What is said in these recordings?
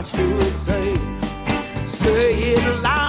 I should say. Say it louder,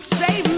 save me.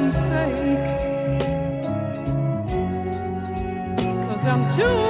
Heaven's sake. Cause I'm too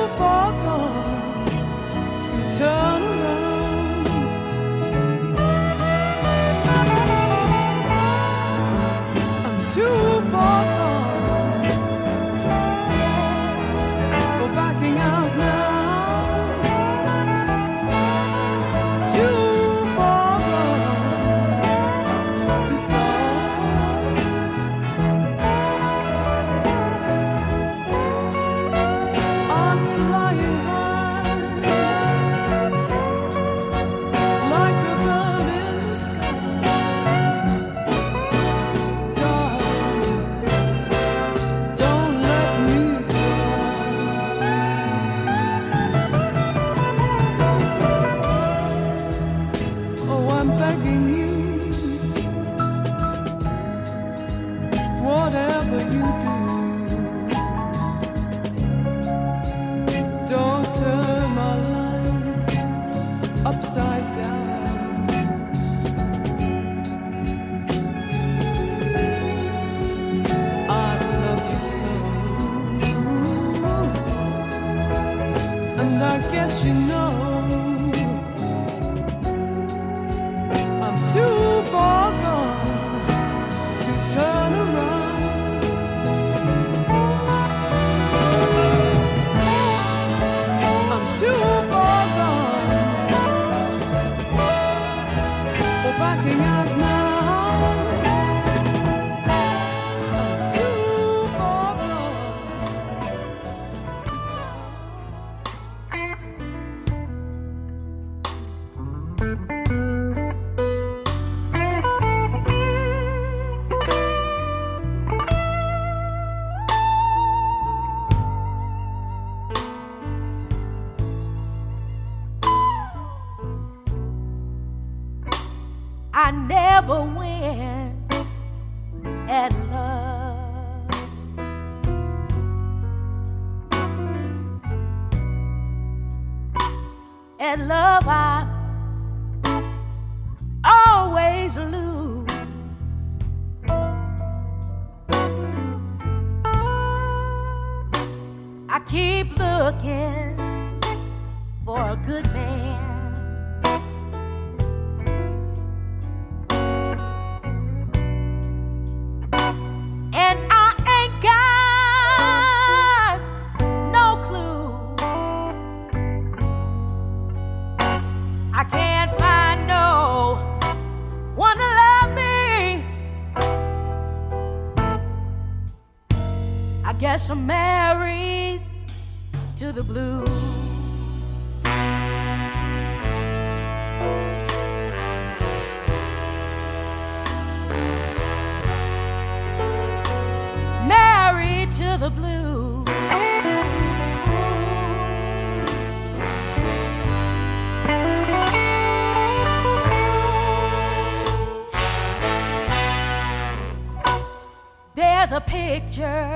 picture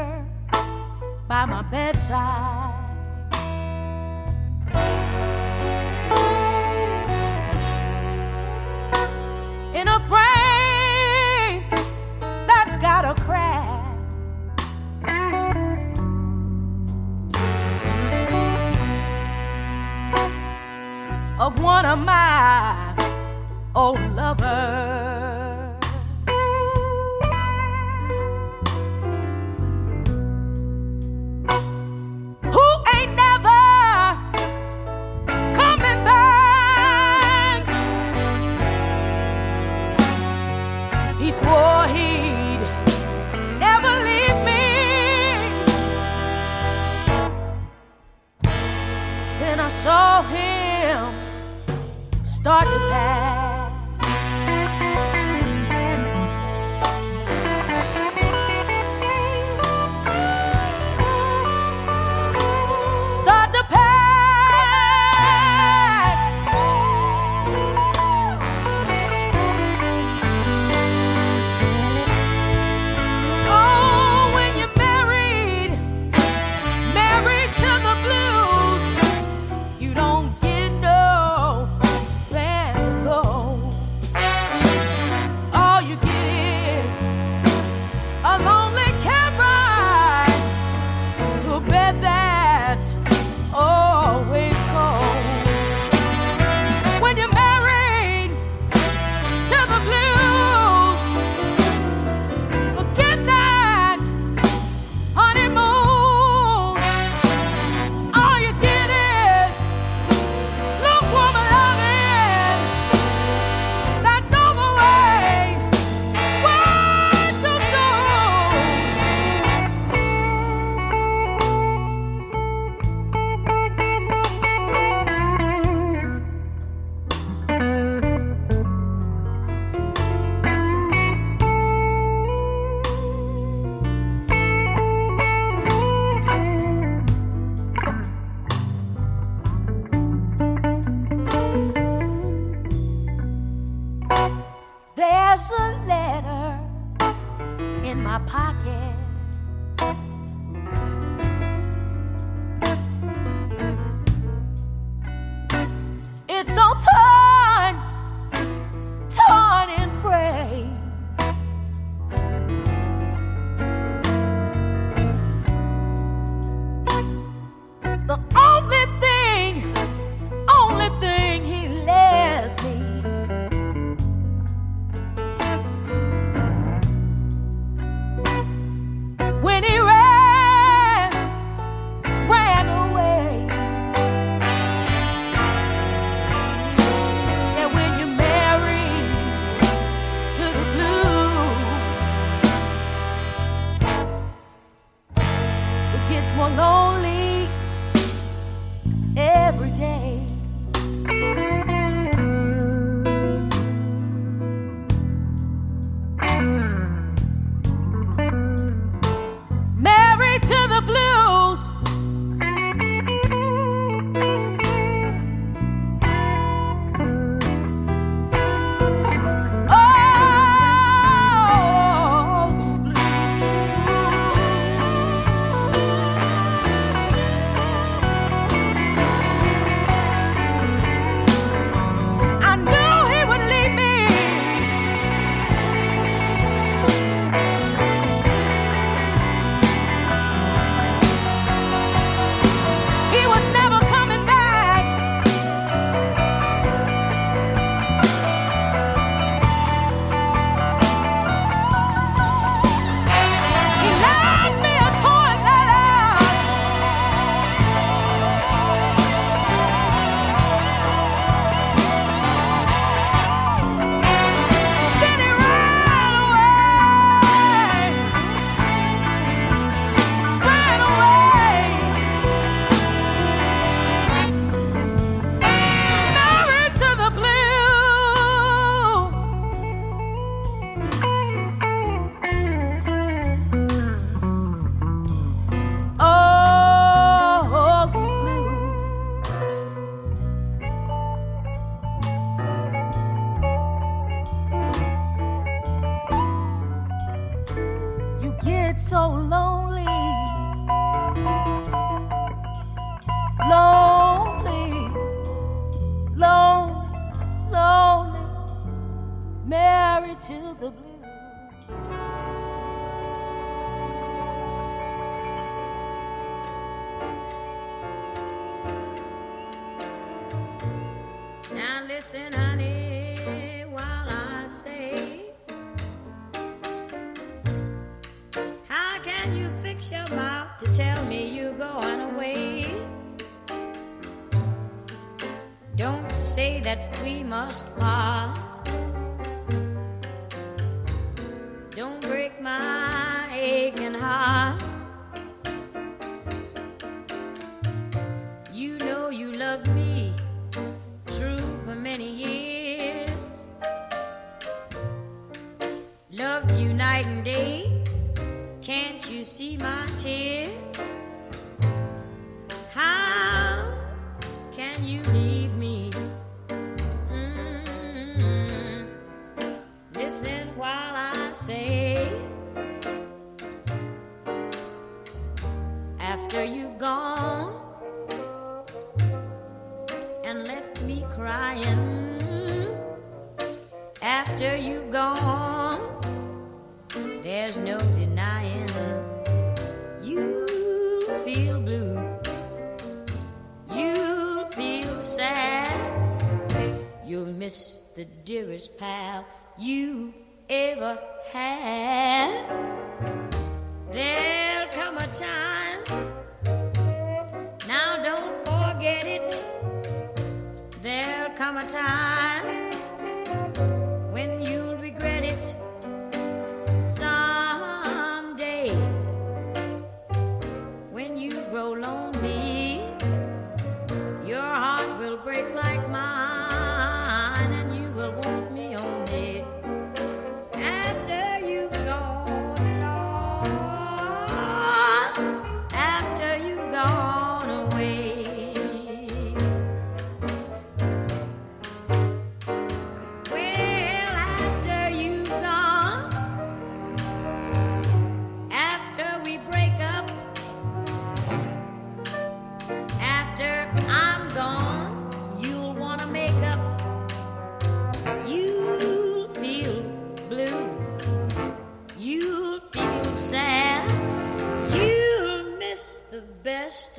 pocket. sad. You'll miss the dearest pal you ever had. There'll come a time, now don't forget it. There'll come a time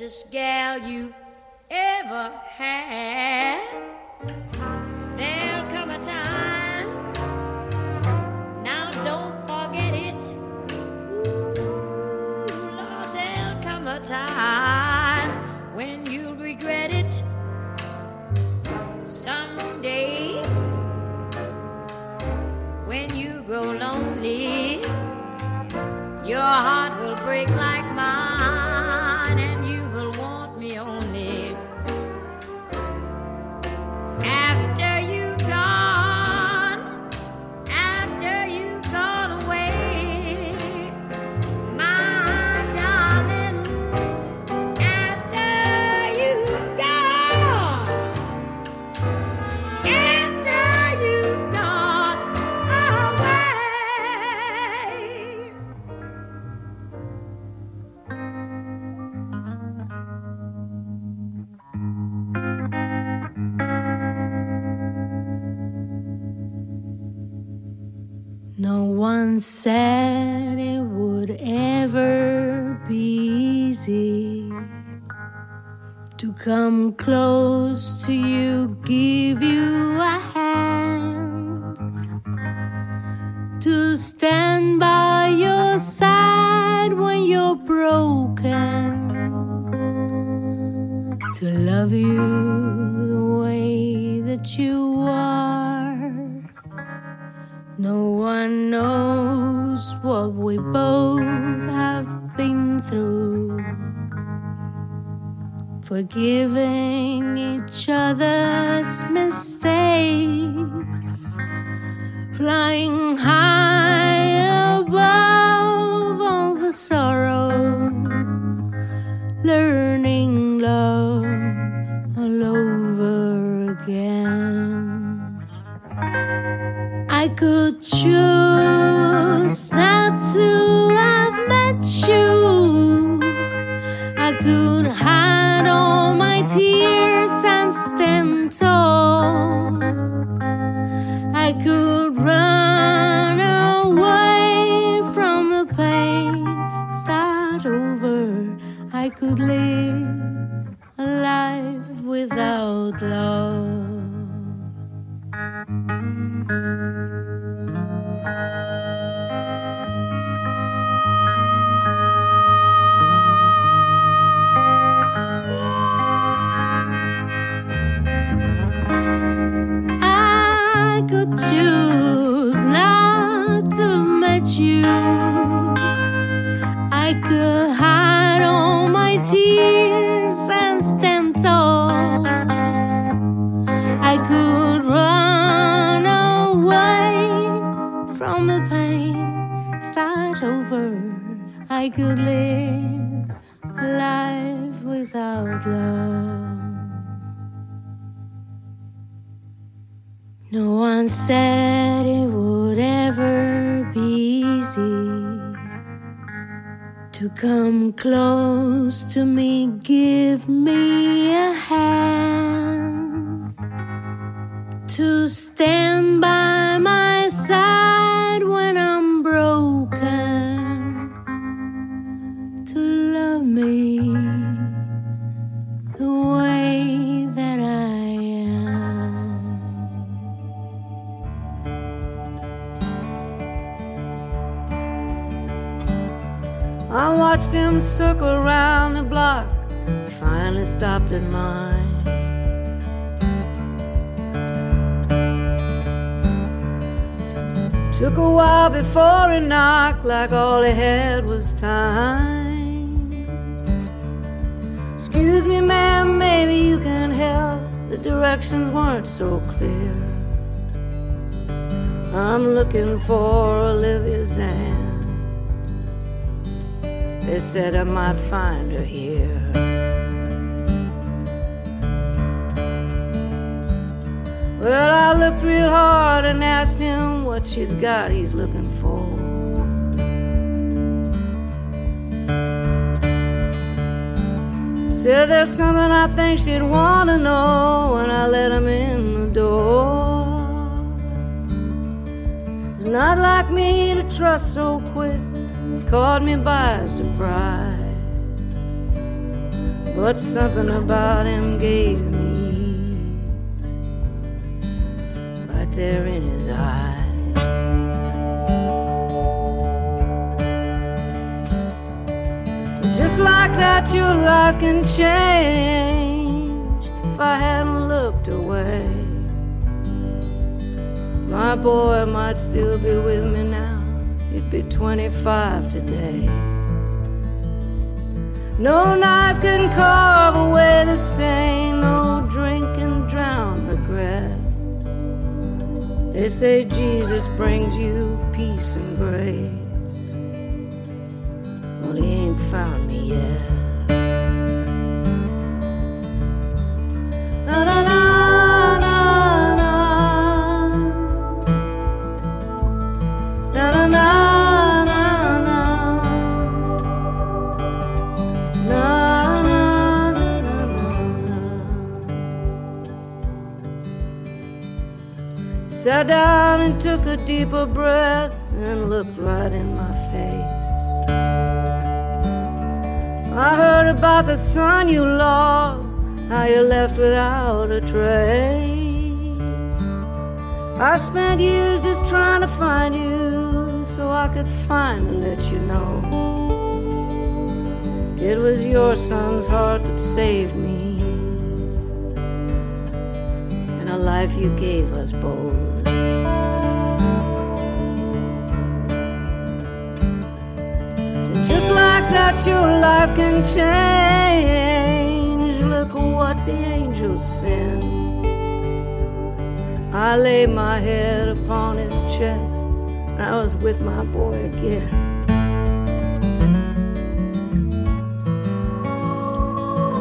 bestest gal you ever had. one said it would ever be easy to come close to you, give you a hand, to stand by your side when you're broken, to love you the way that you are. No one knows what we both have been through. Forgiving each other's mistakes, flying high above all the sorrow, learning love all over again. I could choose was not I've met you. I could hide all my tears and stand tall. I could run away from the pain, start over. I could live a life without love. Stopped at mine. Took a while before he knocked, like all he had was time. Excuse me, ma'am, maybe you can help. The directions weren't so clear. I'm looking for Olivia Zan. They said I might find her here. Well, I looked real hard and asked him what she's got he's looking for. Said there's something I think she'd want to know when I let him in the door. It's not like me to trust so quick caught me by surprise. But something about him gave me there in his eyes. Just like that, your life can change if I hadn't looked away. My boy might still be with me now. He'd be 25 today. No knife can carve away the stain, no They say Jesus brings you peace and grace. Well, he ain't found me yet. Na na na Sat down and took a deeper breath and looked right in my face. I heard about the son you lost, how you left without a trace. I spent years just trying to find you so I could finally let you know. It was your son's heart that saved me, and a life you gave us both. Just like that, your life can change. Look what the angels send. I laid my head upon his chest. I was with my boy again.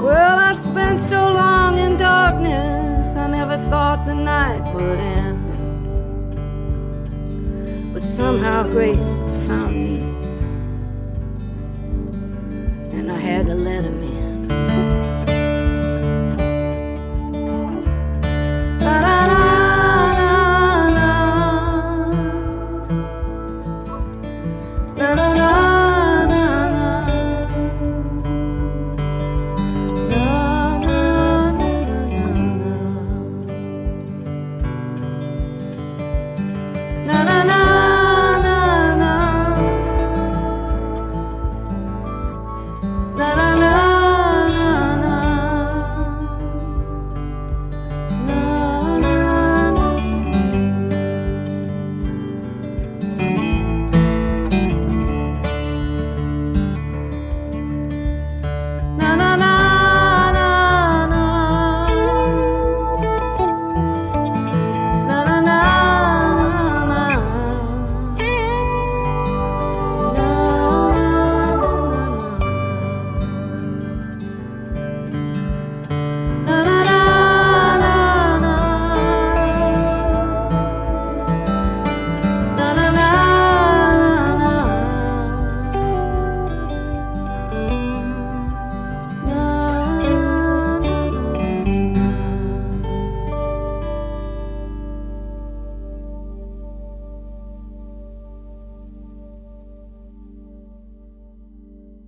Well, I spent so long in darkness, I never thought the night would end. But somehow grace has found me, had to let him in. Da-da-da.